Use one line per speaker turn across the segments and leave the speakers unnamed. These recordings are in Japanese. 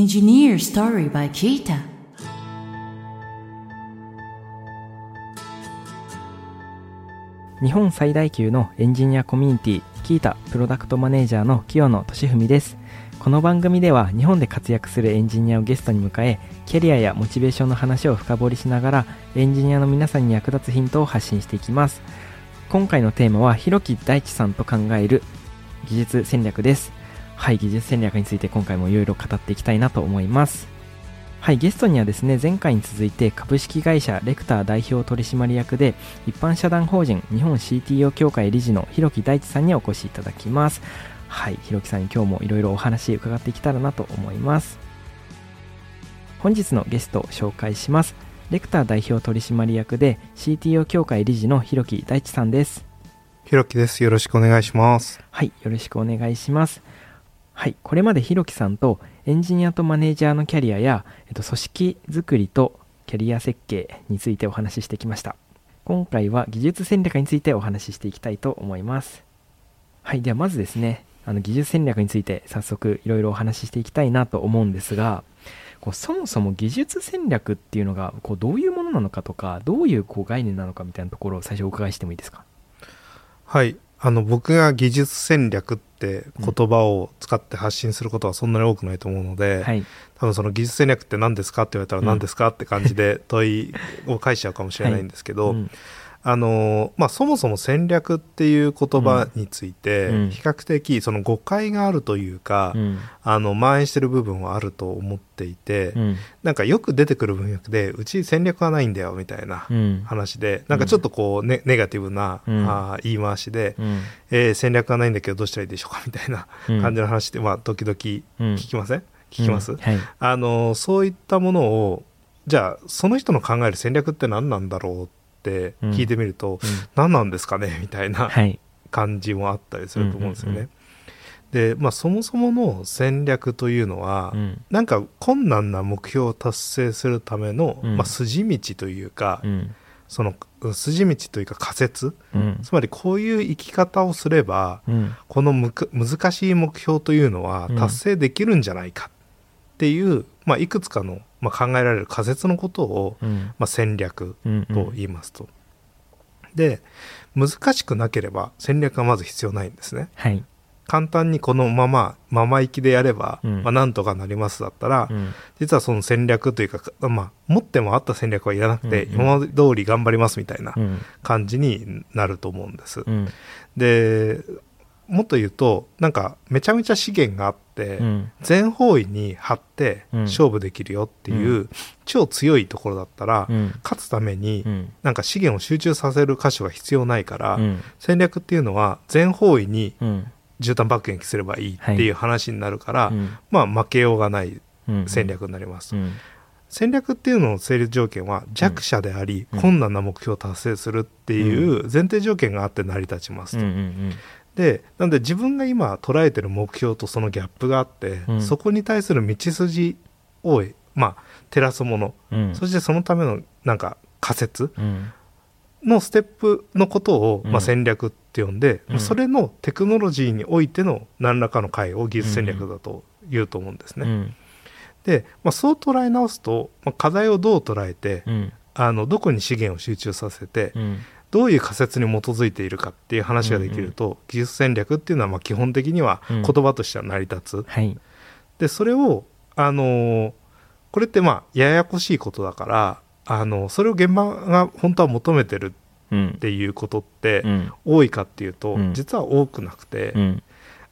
Engineer Story by Kita
日本最大級のエンジニアコミュニティキータプロダクトマネージャーの清野俊文です。この番組では日本で活躍するエンジニアをゲストに迎えキャリアやモチベーションの話を深掘りしながらエンジニアの皆さんに役立つヒントを発信していきます。今回のテーマは広木大地さんと考える技術戦略です。はい技術戦略について今回もいろいろ語っていきたいなと思いますはい、ゲストにはですね、前回に続いて株式会社レクター代表取締役で、一般社団法人日本 CTO 協会理事の広木大地さんにお越しいただきます。はい、広木さんに今日もいろいろお話伺っていけたらなと思います。本日のゲストを紹介します。レクター代表取締役で CTO 協会理事の広木大地さんです。
広木です。よろしくお願いします。
はい、よろしくお願いします。はい、これまでひろきさんとエンジニアとマネージャーのキャリアや、えっと、組織づくりとキャリア設計についてお話ししてきました。今回は技術戦略についてお話ししていきたいと思います。はい、ではまずですね、あの技術戦略について早速いろいろお話ししていきたいなと思うんですが、こうそもそも技術戦略っていうのがこうどういうものなのかとか、どういうこう概念なのかみたいなところを最初お伺いしてもいいですか？
はい、あの僕が技術戦略って言葉を使って発信することはそんなに多くないと思うので、うんはい、多分その技術戦略って何ですかって言われたら何ですかって感じで問いを返しちゃうかもしれないんですけど、はい。うんあのまあ、そもそも戦略っていう言葉について、比較的その誤解があるというか、うん、あの蔓延してる部分はあると思っていて、うん、なんかよく出てくる文脈でうち戦略はないんだよみたいな話で、うん、なんかちょっとこうネネガティブな、うん、あ言い回しで、うん、えー、戦略はないんだけどどうしたらいいでしょうかみたいな感じの話で、まあ、時々聞きません、聞きます、はい、あのそういったものをじゃあその人の考える戦略って何なんだろうって聞いてみると、うん、何なんですかね？みたいな感じもあったりすると思うんですよね。で、まあ、そもそもの戦略というのは、うん、なんか困難な目標を達成するための、うん、まあ、筋道というか、うん、その筋道というか仮説、うん、つまりこういう生き方をすれば、このむ難しい目標というのは達成できるんじゃないかっていう、まあ、いくつかのまあ、考えられる仮説のことを、うん、まあ、戦略と言いますと。うんうん、で難しくなければ戦略がまず必要ないんですね。はい、簡単にこのまままま行きでやれば、うん、まあ、なんとかなりますだったら、うん、実はその戦略というか、まあ、持ってもあった戦略はいらなくて、うんうん、今まで通り頑張りますみたいな感じになると思うんです。うん、でもっと言うとなんかめちゃめちゃ資源があって、うん、全方位に張って勝負できるよっていう、うん、超強いところだったら、うん、勝つために、なんか資源を集中させる箇所が必要ないから、戦略っていうのは全方位に絨毯爆撃すればいいっていう話になるから、はい、まあ負けようがない戦略になります。戦略っていうのの成立条件は弱者であり、困難な目標を達成するっていう前提条件があって成り立ちますと。でなんで自分が今捉えてる目標とそのギャップがあって、うん、そこに対する道筋をまあ照らすもの、うん、そしてそのためのなんか仮説のステップのことを、まあ、戦略って呼んで、うん、それのテクノロジーにおいての何らかの回を技術戦略だと言うと思うんですね。で、まあ、そう捉え直すと、まあ、課題をどう捉えて、あのどこに資源を集中させて、どういう仮説に基づいているかっていう話ができると、うんうん、技術戦略っていうのはまあ基本的には言葉としては成り立つ。うんはい、でそれをあのー、これってまあややこしいことだからあのそれを現場が本当は求めてるっていうことって多いかっていうと、実は多くなくて、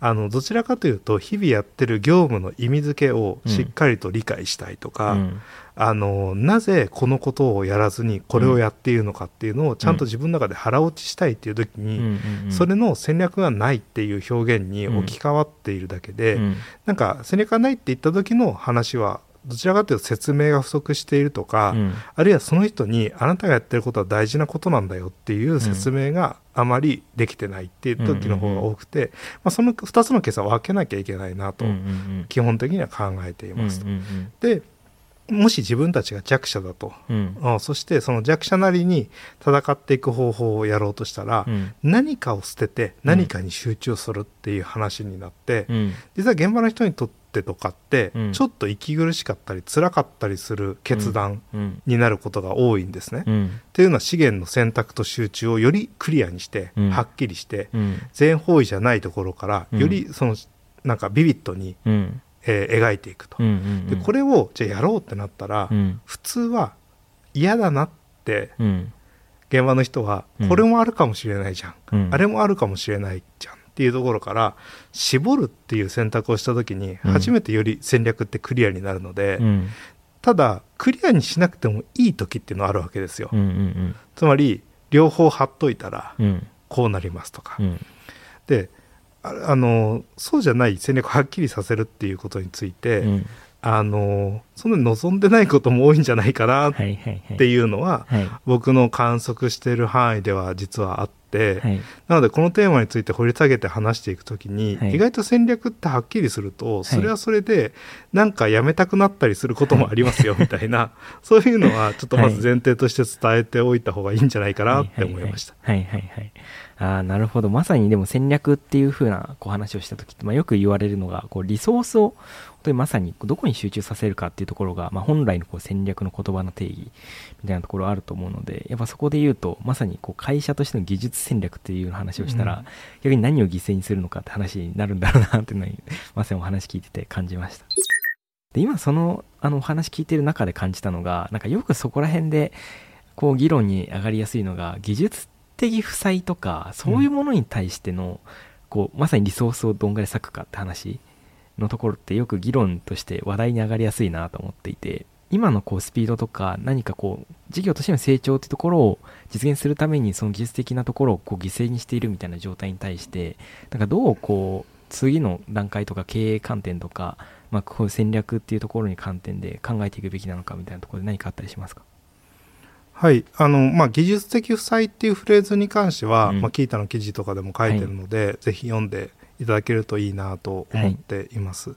あのどちらかというと日々やってる業務の意味付けをしっかりと理解したいとか、うん、あのなぜこのことをやらずにこれをやっているのかっていうのをちゃんと自分の中で腹落ちしたいっていう時に、うん、それの戦略がないっていう表現に置き換わっているだけで、うん、なんか戦略がないって言った時の話はどちらかというと説明が不足しているとか、うん、あるいはその人にあなたがやってることは大事なことなんだよっていう説明があまりできてないっていう時の方が多くて、まあ、その2つのケースは分けなきゃいけないなと基本的には考えていますと。でもし自分たちが弱者だと、うん、そしてその弱者なりに戦っていく方法をやろうとしたら、うん、何かを捨てて何かに集中するっていう話になって、うん、実は現場の人にとっってとかって
うん。
ちょっと息苦しかったり辛かったりする決断
うん。
になることが多いんですね。っ
うん。
ていうのは資源の選択と集中をよりクリアにして、
うん。
はっきりして
うん。
全方位じゃないところから
うん。
よりそのなんかビビッドに、
うん。
えー描いていくと。
うん。
でこれをじゃあやろうってなったら、
うん。
普通は嫌だなって
うん。
現場の人は
うん。
これもあるかもしれないじゃん、
うん。
あれもあるかもしれないじゃんっていうところから絞るっていう選択をした時に
うん。
初めてより戦略ってクリアになるので、
うん。
ただクリアにしなくてもいい時っていうのはあるわけですよ、
うんうん
つまり両方貼っといたら
うん。
こうなりますとか、
うん。
でああのそうじゃない戦略をはっきりさせるっていうことについて、
うん。
あのそんなに望んでないことも多いんじゃないかなっていうのは、
はい。
僕の観測している範囲では実はあって、
はい
なのでこのテーマについて掘り下げて話していくときに、
はい
意外と戦略ってはっきりするとそれはそれでなんかやめたくなったりすることもありますよ みたいな、そういうのはちょっとまず前提として伝えておいた方がいいんじゃないかなって思いました。
はいはいはいはい。ああ、なるほど。まさにでも戦略っていう風なこう話をした時って、まあ、よく言われるのが、こうリソースを本当にまさにどこに集中させるかっていうところが、まあ、本来のこう戦略の言葉の定義みたいなところあると思うので、やっぱそこで言うと、まさにこう会社としての技術戦略っていう話をしたら、
うん
逆に何を犠牲にするのかって話になるんだろうなっていうのに、まさにお話聞いてて感じました。で今そのあのお話聞いてる中で感じたのがなんかよくそこら辺でこう議論に上がりやすいのが技術的負債とかそういうものに対しての、こうまさにリソースをどんぐらい割くかって話のところってよく議論として話題に上がりやすいなと思っていて今のこうスピードとか何かこう事業としての成長っていうところを実現するためにその技術的なところをこう犠牲にしているみたいな状態に対してなんかどうこう次の段階とか経営観点とか、まあ、こういう戦略っていうところに観点で考えていくべきなのかみたいなところで何かあったりしますか？
はいあのまあ、技術的負債っていうフレーズに関しては、
うん。
まあ、キータの記事とかでも書いてるので、ぜひ読んでいただけるといいなと思っています。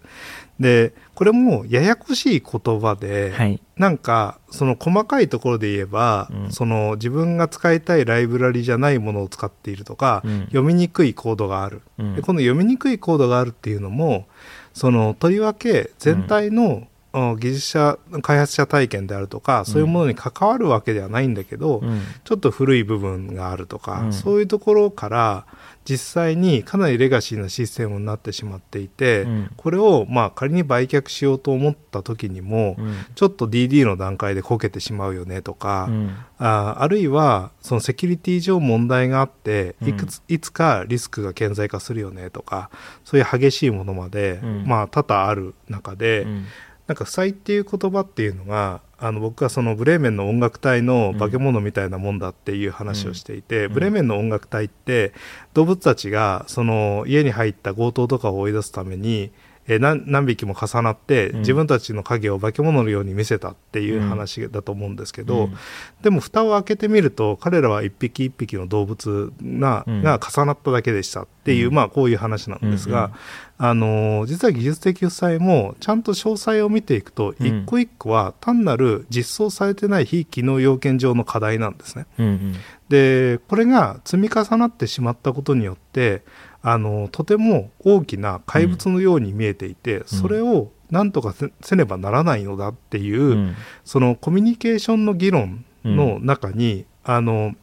でこれもややこしい言葉で、
はい。
なんかその細かいところで言えば、
うん。
その自分が使いたいライブラリじゃないものを使っているとか、
うん。
読みにくいコードがある、
うん。
でこの読みにくいコードがあるっていうのもそのとりわけ全体の、あ技術者開発者体験であるとかそういうものに関わるわけではないんだけど、
うん。
ちょっと古い部分があるとか、
うん。
そういうところから実際にかなりレガシーなシステムになってしまっていて、
うん。
これをまあ仮に売却しようと思った時にも、
うん。
ちょっと DD の段階でこけてしまうよねとか、
うん。
ああるいはそのセキュリティ上問題があって
うん。
いくついつかリスクが顕在化するよねとかそういう激しいものまで、
うん。
まあ多々ある中で、
うん
なんか負債っていう言葉っていうのがあの僕はそのブレーメンの音楽隊の化け物みたいなもんだっていう話をしていて、
うん。
ブレーメンの音楽隊って動物たちがその家に入った強盗とかを追い出すためにえー何何匹も重なって
うん。
自分たちの影を化け物のように見せたっていう話だと思うんですけど、
うん。
でも蓋を開けてみると彼らは一匹一匹の動物が,、
うん。
が重なっただけでしたっていう、
うん。
まあこういう話なんですが、あのー実は技術的負債もちゃんと詳細を見ていくと
うん。
一個一個は単なる実装されてない非機能要件上の課題なんですね。でこれが積み重なってしまったことによってあのとても大きな怪物のように見えていて、それをなんとかせせねばならないのだっていう、
うん。
そのコミュニケーションの議論の中に、あの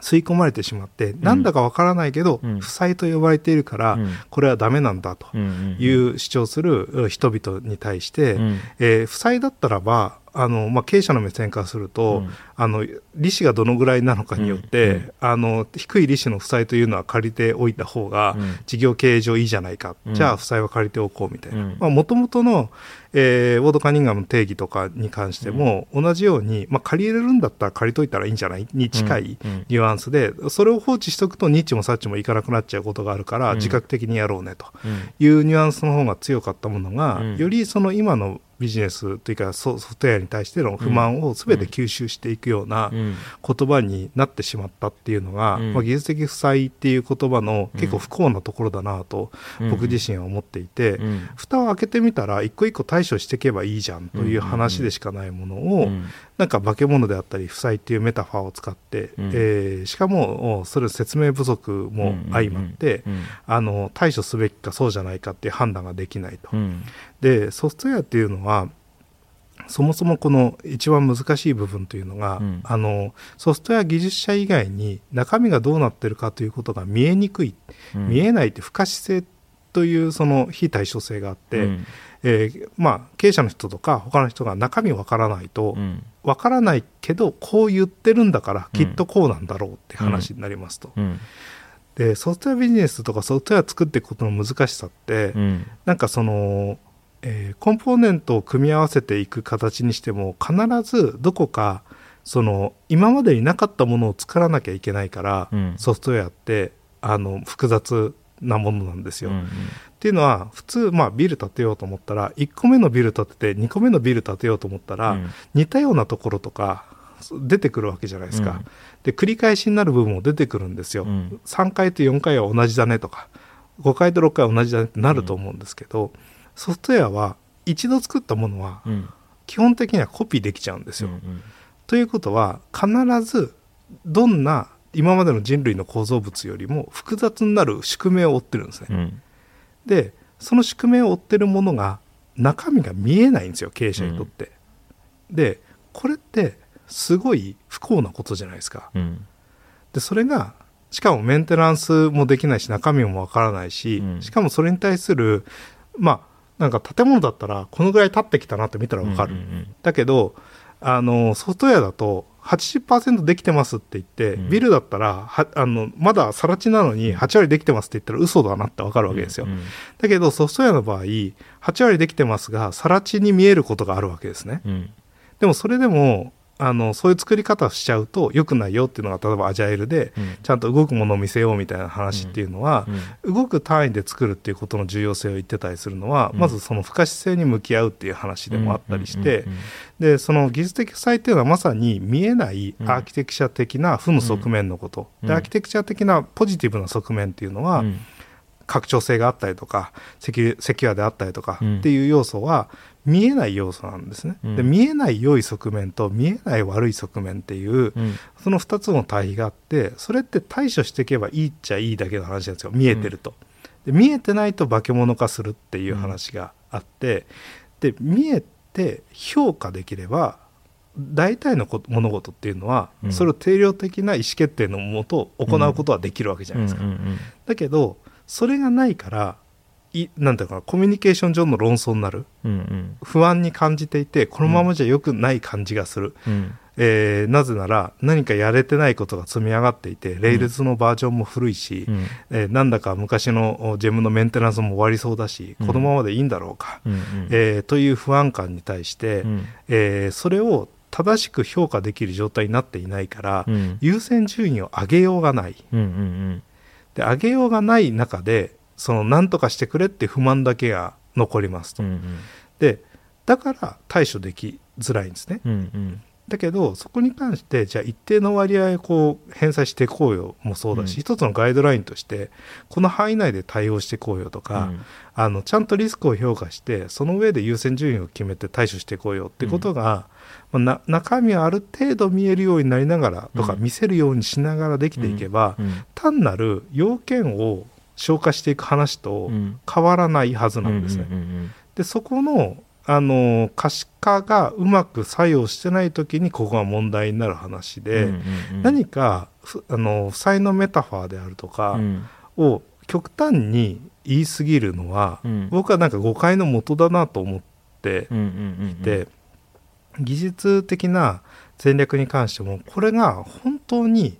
吸い込まれてしまって、なんだかわからないけど、
うん。
負債と呼ばれているから、
うん。
これはダメなんだと
うん
いう主張する人々に対して、
うん。
えー負債だったらばあの、まあ、経営者の目線からすると、
うん。
あの利子がどのぐらいなのかによって、
うん。うん。
あの低い利子の負債というのは借りておいた方が、
うん。
事業経営上いいじゃないか、
うん。
じゃあ負債は借りておこうみたい
うん。
なもともとの、えーウォード・カニンガムの定義とかに関しても、同じように、まあ、借りれるんだったら借りといたらいいんじゃない？に近いニュアンスでそれを放置しとくとニッチもサッチもいかなくなっちゃうことがあるから、
うん。
自覚的にやろうねと
うん。
いうニュアンスの方が強かったものが、
うん。
よりその今のビジネスというかソソフトウェアに対しての不満を全て吸収していくような
うん。
言葉になってしまったっていうのが、
うん。
まあ、技術的負債っていう言葉の結構不幸なところだなと
うん。
僕自身は思っていて、
うん。
蓋を開けてみたら一個一個対処していけばいいじゃんという話でしかないものを、
うん。
なんか化け物であったり負債っていうメタファーを使って、うん、えー、しかもそれ説明不足も相まって、あの対処すべきかそうじゃないかっていう判断ができないと。でソフトウェアっていうのはそもそもこの一番難しい部分というのが、うん、あのソフトウェア技術者以外に中身がどうなってるかということが見えにくい、うん、見えないって不可視性というその非対称性があって、うん、えー、まあ、経営者の人とか他の人が中身わからないと、わからないけどこう言ってるんだからきっとこうなんだろうって話になりますと。でソフトウェアビジネスとかソフトウェア作っていくことの難しさって、うん、なんかそのえー、コンポーネントを組み合わせていく形にしても必ずどこかその今までになかったものを作らなきゃいけないから、うん、ソフトウェアってあの複雑なものなんですよ。うんうん、っていうのは普通、まあ、ビル建てようと思ったら1個目のビル建てて2個目のビル建てようと思ったら、うん、似たようなところとか出てくるわけじゃないですか。うん、で繰り返しになる部分も出てくるんですよ。うん、3回と4回は同じだねとか5回と6回は同じだねってなると思うんですけど。ソフトウェアは一度作ったものは基本的にはコピーできちゃうんですよ。うんうん、ということは必ずどんな今までの人類の構造物よりも複雑になる宿命を追ってるんですね。うん、でその宿命を追ってるものが中身が見えないんですよ経営者にとって。うん、でこれってすごい不幸なことじゃないですか。うん、でそれがしかもメンテナンスもできないし中身もわからないし、しかもそれに対するまあなんか建物だったらこのぐらい経ってきたなって見たら分かる、うんうんうん、だけどあのソフトウェアだと80%できてますって言って、うん、ビルだったらはあのまだ更地なのに8割できてますって言ったら嘘だなって分かるわけですよ、うんうん、だけどソフトウェアの場合8割できてますが更地に見えることがあるわけですね、うん、でもそれでもあのそういう作り方をしちゃうと良くないよっていうのが例えばアジャイルで、ちゃんと動くものを見せようみたいな話っていうのは、動く単位で作るっていうことの重要性を言ってたりするのは、まずその不可視性に向き合うっていう話でもあったりして、でその技術的負債っていうのはまさに見えないアーキテクチャ的な負の側面のこと、でアーキテクチャ的なポジティブな側面っていうのは、拡張性があったりとかセキュアであったりとかっていう要素は見えない要素なんですね、うん、で見えない良い側面と見えない悪い側面っていう、うん、その2つの対比があってそれって対処していけばいいっちゃいいだけの話なんですよ。見えてると、で見えてないと化け物化するっていう話があって、で見えて評価できれば大体の物事っていうのは、それを定量的な意思決定のもと行うことはできるわけじゃないですか、だけどそれがないからいなんうコミュニケーション上の論争になる、うんうん、不安に感じていてこのままじゃよくない感じがする、うん、えー、なぜなら何かやれてないことが積み上がっていて、レイルズのバージョンも古いし、うん、えー、なんだか昔のジェムのメンテナンスも終わりそうだし、このままでいいんだろうか、うん、えー、という不安感に対して、うん、えそれを正しく評価できる状態になっていないから、優先順位を上げようがない。うんうんうん、で上げようがない中でその何とかしてくれって不満だけが残りますと、うんうん、でだから対処できづらいんですね、うんうん、だけどそこに関してじゃあ一定の割合こう返済していこうよもそうだし、うん、一つのガイドラインとしてこの範囲内で対応していこうよとか、うん、あのちゃんとリスクを評価してその上で優先順位を決めて対処していこうよってことが、うん、まあ、中身はある程度見えるようになりながらとか、見せるようにしながらできていけば、単なる要件を消化していく話と変わらないはずなんですね。でそこのあの可視化がうまく作用してない時にここが問題になる話で、何かあの負債のメタファーであるとかを極端に言い過ぎるのは、うん、僕はなんか誤解の元だなと思っていて、技術的な戦略に関してもこれが本当に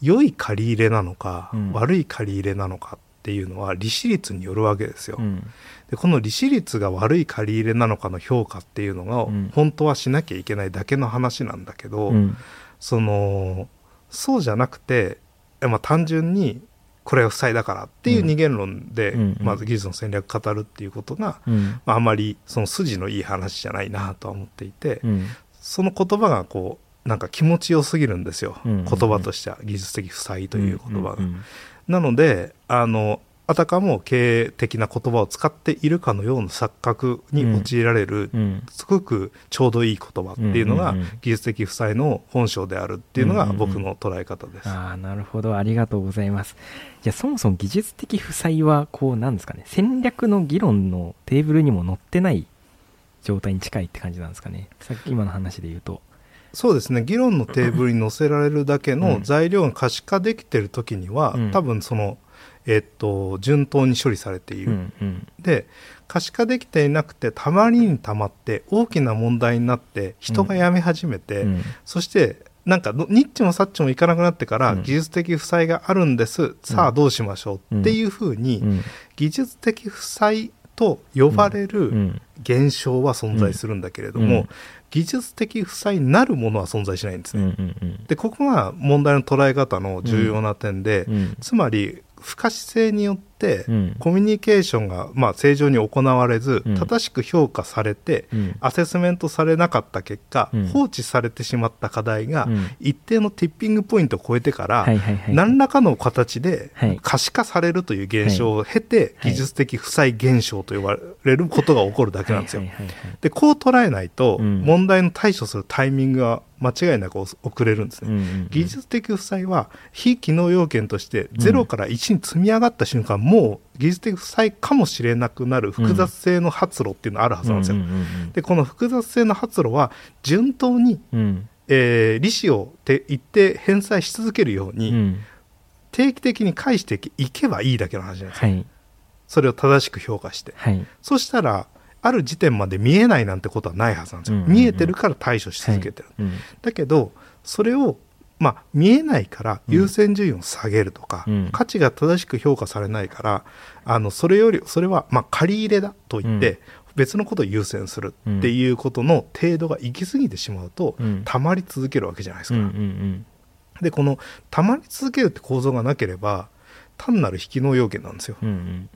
良い借り入れなのか、うん、悪い借り入れなのかっていうのは利子率によるわけですよ。うん、でこの利子率が悪い借り入れなのかの評価っていうのが本当はしなきゃいけないだけの話なんだけど、うん、そのそうじゃなくて、まあ、単純にこれが負債だからっていう二元論で、まず技術の戦略語るっていうことが、まあ、あまりその筋のいい話じゃないなとは思っていて、その言葉がこうなんか気持ちよすぎるんですよ、言葉としては。技術的負債という言葉が。なのであのあたかも経営的な言葉を使っているかのような錯覚に陥られる、うん、すごくちょうどいい言葉っていうのが技術的負債の本性であるっていうのが僕の捉え方です。
うんうんうん、あなるほど。ありがとうございます。じゃあそもそも技術的負債はこうなんですかね。戦略の議論のテーブルにも載ってない状態に近いって感じなんですかね。さっき今の話で言うと。
そうですね。議論のテーブルに載せられるだけの材料が可視化できてる時には、うん、多分そのえっと、順当に処理されている、うんうん、で可視化できていなくてたまりにたまって大きな問題になって人が辞め始めて、うん、そしてなんかニッチもサッチもいかなくなってから技術的負債があるんです、うん、さあどうしましょうっていうふうに、技術的負債と呼ばれる現象は存在するんだけれども、技術的負債なるものは存在しないんですね。でここが問題の捉え方の重要な点で、つまり不可視性によって、コミュニケーションが、まあ、正常に行われず、うん、正しく評価されて、うん、アセスメントされなかった結果、放置されてしまった課題が、一定のティッピングポイントを超えてから、何らかの形で可視化されるという現象を経て、技術的負債現象と呼ばれることが起こるだけなんですよ。でこう捉えないと、問題の対処するタイミングが間違いなく遅れるんですね、うんうんうん、技術的負債は非機能要件として0から1に積み上がった瞬間、もう技術的負債かもしれなくなる複雑性の発露っていうのがあるはずなんですよ。でこの複雑性の発露は順当に、うん、えー、利子をて一定返済し続けるように、うん、定期的に返していけばいいだけの話なんですよ。はい、それを正しく評価して、はい、そしたらある時点まで見えないなんてことはないはずなんですよ。見えてるから対処し続けてる。はい。うん、だけどそれをまあ、見えないから優先順位を下げるとか、うん、価値が正しく評価されないからあのそれよりそれはまあ借り入れだと言って、別のことを優先するっていうことの程度が行き過ぎてしまうと、うん、溜まり続けるわけじゃないですか。うんうんうん、でこの溜まり続けるって構造がなければ単なる引きの要件なんですよ。うんうん、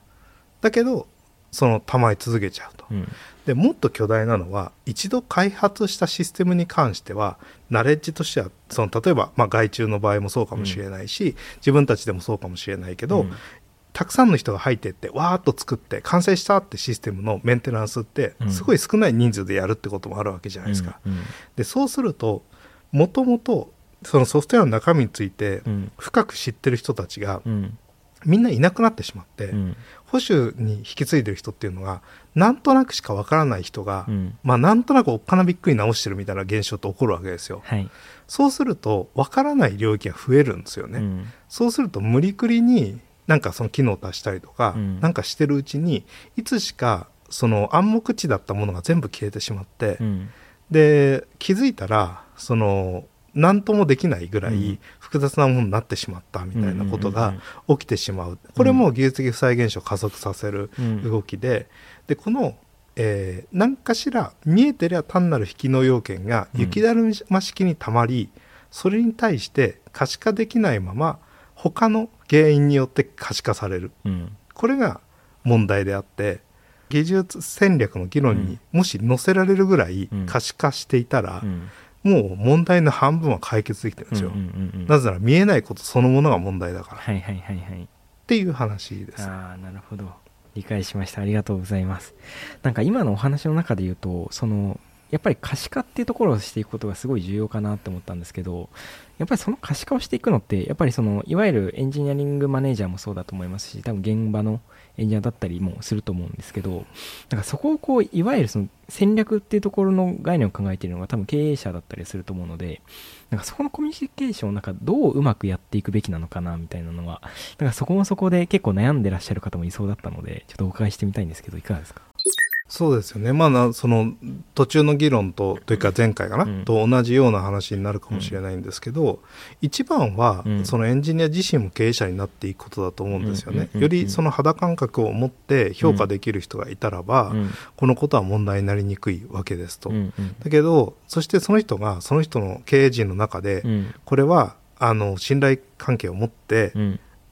だけどその溜まり続けちゃうと。うんでもっと巨大なのは一度開発したシステムに関してはナレッジとしてはその例えば、まあ、外注の場合もそうかもしれないし、うん、自分たちでもそうかもしれないけど、うん、たくさんの人が入ってってわーっと作って完成したってシステムのメンテナンスってすごい少ない人数でやるってこともあるわけじゃないですか。でそうするともともとそのソフトウェアの中身について深く知ってる人たちが、みんないなくなってしまって、保守に引き継いでる人っていうのがなんとなくしかわからない人が、うん、まあなんとなくおっかなびっくり直してるみたいな現象って起こるわけですよ。はい、そうするとわからない領域が増えるんですよね。うん、そうすると無理くりになんかその機能を足したりとか、うん、なんかしてるうちにいつしかその暗黙知だったものが全部消えてしまって、で気づいたらその何ともできないぐらい複雑なものになってしまったみたいなことが起きてしまう。これも技術的負債現象を加速させる動きで。でこの、えー、何かしら見えてりゃ単なる引きの要件が雪だるま式にたまりそれに対して可視化できないまま他の原因によって可視化される、これが問題であって技術戦略の議論にもし載せられるぐらい可視化していたら、うんもう問題の半分は解決できてるんですよ、うんうんうんうん、なぜなら見えないことそのものが問題だから、はいはいはいはい、っていう話です。
ああなるほど。理解しました。ありがとうございます。なんか今のお話の中で言うとそのやっぱり可視化っていうところをしていくことがすごい重要かなって思ったんですけどやっぱりその可視化をしていくのってやっぱりそのいわゆるエンジニアリングマネージャーもそうだと思いますし多分現場のエンジニアだったりもすると思うんですけど、なんかそこをこう、いわゆるその戦略っていうところの概念を考えているのが多分経営者だったりすると思うので、なんかそこのコミュニケーションをなんかどううまくやっていくべきなのかなみたいなのは、なんかそこもそこで結構悩んでらっしゃる方もいそうだったので、ちょっとお伺いしてみたいんですけど、いかがですか？
そうですよね、まあ、その途中の議論とというか前回かな、うん、と同じような話になるかもしれないんですけど、うん、一番は、うん、そのエンジニア自身も経営者になっていくことだと思うんですよね。よりその肌感覚を持って評価できる人がいたらば、このことは問題になりにくいわけですと。だけどそしてその人がその人の経営陣の中で、これはあの信頼関係を持って、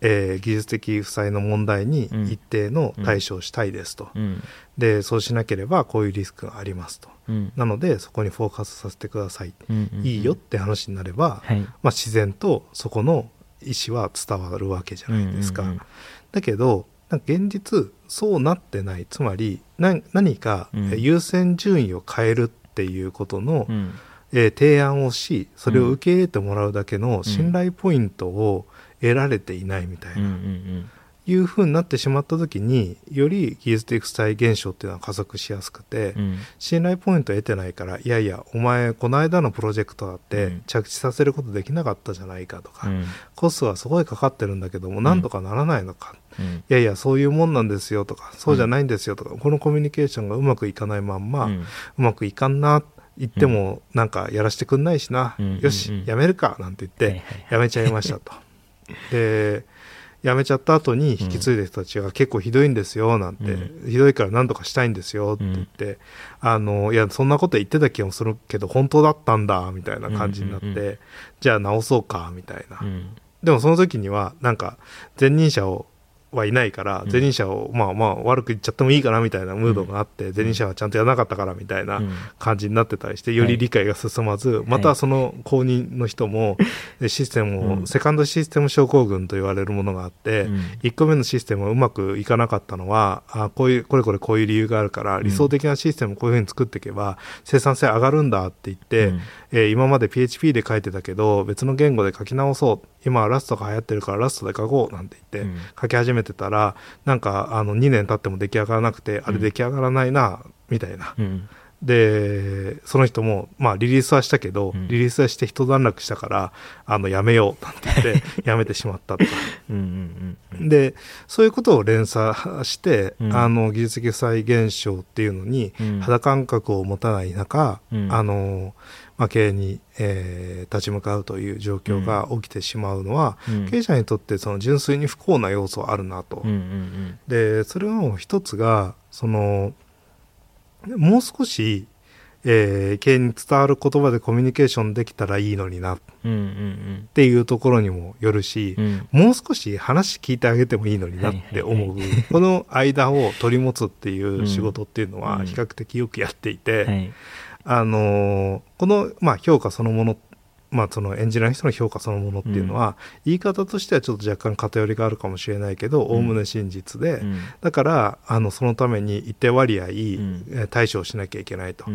えー、技術的負債の問題に一定の対処をしたいですと、うん、でそうしなければこういうリスクがありますと、うん、なのでそこにフォーカスさせてください、うんうんうん、いいよって話になれば、はい、まあ、自然とそこの意思は伝わるわけじゃないですか、うんうんうん、だけど現実そうなってない。つまり何か優先順位を変えるっていうことの、うん、えー、提案をしそれを受け入れてもらうだけの信頼ポイントを得られていないみたいな。うんうんうんいうふうになってしまった時により技術的負債現象っていうのは加速しやすくて、うん、信頼ポイントを得てないからいやいやお前この間のプロジェクトだって着地させることできなかったじゃないかとか、うん、コストはすごいかかってるんだけどもなんとかならないのか、うん、いやいやそういうもんなんですよとかそうじゃないんですよとか、このコミュニケーションがうまくいかないまんま、うまくいかんな言ってもなんかやらせてくんないしな、よしやめるかなんて言ってやめちゃいましたと。で辞めちゃった後に引き継いだ人たちが結構ひどいんですよなんて、うん、ひどいから何とかしたいんですよって言って、うん、あのいやそんなこと言ってた気もするけど本当だったんだみたいな感じになって、うんうんうん、じゃあ直そうかみたいな、うん、でもその時にはなんか前任者をはいないから、前任者をまあまあ悪く言っちゃってもいいかなみたいなムードがあって、前任者はちゃんとやらなかったからみたいな感じになってたりして、より理解が進まず、またその後任の人も、システムを、セカンドシステム症候群と言われるものがあって、1個目のシステムがうまくいかなかったのは、あこういう、これこれこういう理由があるから、理想的なシステムをこういうふうに作っていけば、生産性上がるんだって言って、え今まで PHP で書いてたけど、別の言語で書き直そう。今はラストが流行ってるからラストで書こう。なんて言って書き始めてたら、なんかあの2年経っても出来上がらなくて、あれ出来上がらないなみたいな、ででその人も、まあ、リリースはしたけど、リリースはして一段落したからあのやめよう。なんて言って やめてしまったとか。でそういうことを連鎖して、あの技術的負債現象っていうのに肌感覚を持たない中、あのまあ、経営に、えー、立ち向かうという状況が起きてしまうのは、うん、経営者にとってその純粋に不幸な要素あるなと。うんうんうん、でそれの一つがそのもう少し、えー、経営に伝わる言葉でコミュニケーションできたらいいのになっていうところにもよるし、うん、もう少し話聞いてあげてもいいのになって思う、はい。はいはい、この間を取り持つっていう仕事っていうのは比較的よくやっていて。はいあのこの、まあ、評価そのものっまあ、そのエンジニアの人の評価そのものっていうのは、うん、言い方としてはちょっと若干偏りがあるかもしれないけどおおむね真実で、うん、だからあのそのために一定割合、うん、対処をしなきゃいけないと、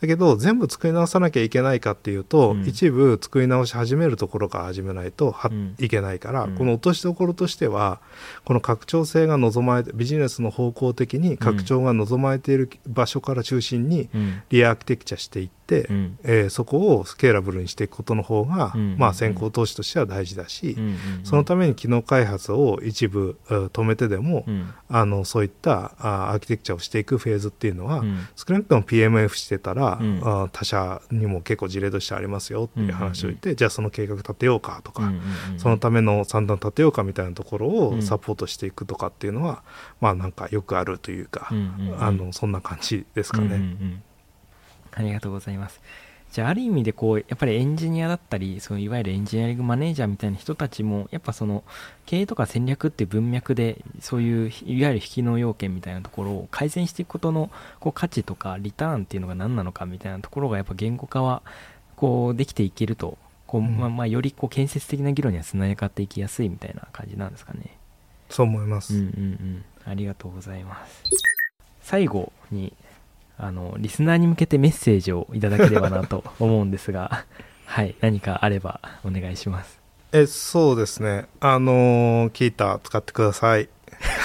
だけど全部作り直さなきゃいけないかっていうと、一部作り直し始めるところから始めないといけないから、この落としどころとしてはこの拡張性が望まれてビジネスの方向的に拡張が望まれている場所から中心にリアーキテクチャしていって、うん、えー、そこをスケーラブルにしていくことの方が、うん、まあ、先行投資としては大事だし、うん、そのために機能開発を一部止めてでも、あのそういったあアーキテクチャをしていくフェーズっていうのは、少なくとも PMF してたら、あ他社にも結構事例としてありますよっていう話を言って、じゃあその計画立てようかとか、そのための算段立てようかみたいなところをサポートしていくとかっていうのは、まあなんかよくあるというか、あのそんな感じですかね。うんうんうん
ありがとうございます。じゃあ、ある意味でこう、やっぱりエンジニアだったり、そのいわゆるエンジニアリングマネージャーみたいな人たちも、やっぱその、経営とか戦略っていう文脈で、そういう、いわゆる引きの要件みたいなところを改善していくことの、こう、価値とか、リターンっていうのが何なのかみたいなところが、やっぱ言語化は、こう、できていけると、こう、まあ、まあ、よりこう、建設的な議論にはつながっていきやすいみたいな感じなんですかね。
そう思います。
うんうんうん。ありがとうございます。最後にあの、リスナーに向けてメッセージをいただければなと思うんですが、はい、何かあればお願いします。
え、そうですね。あのー、キータ使ってください。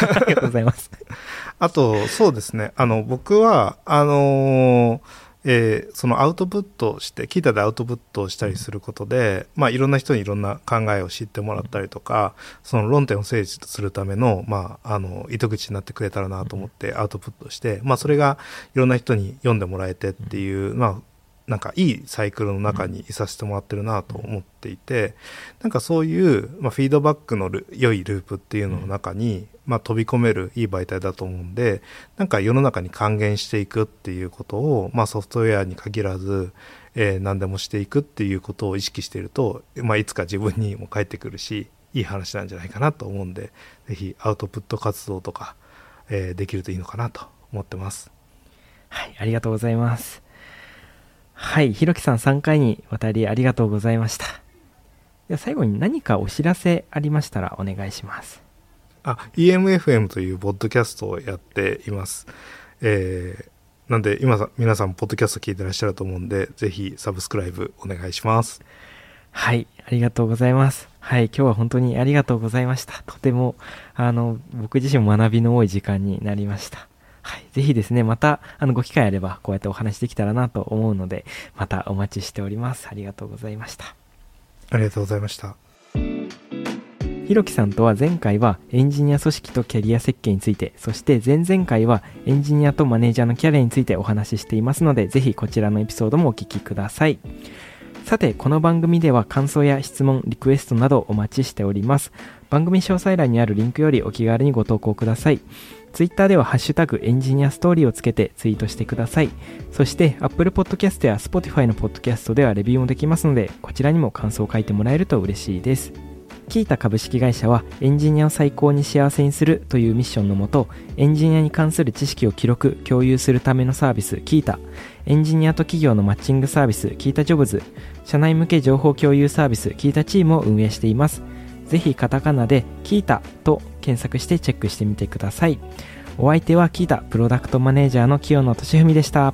ありがとうございます。
あと、そうですね。あの、僕は、あのーえー、そのアウトプットして聞いたでアウトプットをしたりすることで、まあ、いろんな人にいろんな考えを知ってもらったりとかその論点を整理するための,、まあ、あの糸口になってくれたらなと思ってアウトプットして、まあ、それがいろんな人に読んでもらえてっていう、まあ、なんかいいサイクルの中にいさせてもらってるなと思っていて、なんかそういう、まあ、フィードバックの良いループっていうのの中に、まあ、飛び込めるいい媒体だと思うんで、なんか世の中に還元していくっていうことを、まあ、ソフトウェアに限らず、えー、何でもしていくっていうことを意識していると、まあ、いつか自分にも返ってくるし、いい話なんじゃないかなと思うんで、ぜひアウトプット活動とか、えー、できるといいのかなと思ってます。
はい、ありがとうございます。はい、ひろきさん3回にわたりありがとうございました。では最後に何かお知らせありましたらお願いします。
あ、EMFM というポッドキャストをやっています。えー、なんで今皆さんポッドキャスト聞いてらっしゃると思うんで、ぜひサブスクライブお願いします。
はい、ありがとうございます。はい、今日は本当にありがとうございました。とても、あの、僕自身も学びの多い時間になりました。はい、ぜひですね、また、あの、ご機会あれば、こうやってお話できたらなと思うので、またお待ちしております。ありがとうございました。
ありがとうございました。
ひろきさんとは前回はエンジニア組織とキャリア設計について、そして前々回はエンジニアとマネージャーのキャリアについてお話ししていますので、ぜひこちらのエピソードもお聞きください。さて、この番組では感想や質問、リクエストなどお待ちしております。番組詳細欄にあるリンクよりお気軽にご投稿ください。Twitter ではハッシュタグエンジニアストーリーをつけてツイートしてください。そして Apple Podcast や Spotify の Podcast ではレビューもできますので、こちらにも感想を書いてもらえると嬉しいです。キータ株式会社はエンジニアを最高に幸せにするというミッションのもと、エンジニアに関する知識を記録、共有するためのサービス、キータ、エンジニアと企業のマッチングサービス、キータジョブズ、社内向け情報共有サービス、キータチームを運営しています。ぜひカタカナでキータと検索してチェックしてみてください。お相手はキータプロダクトマネージャーの清野俊文でした。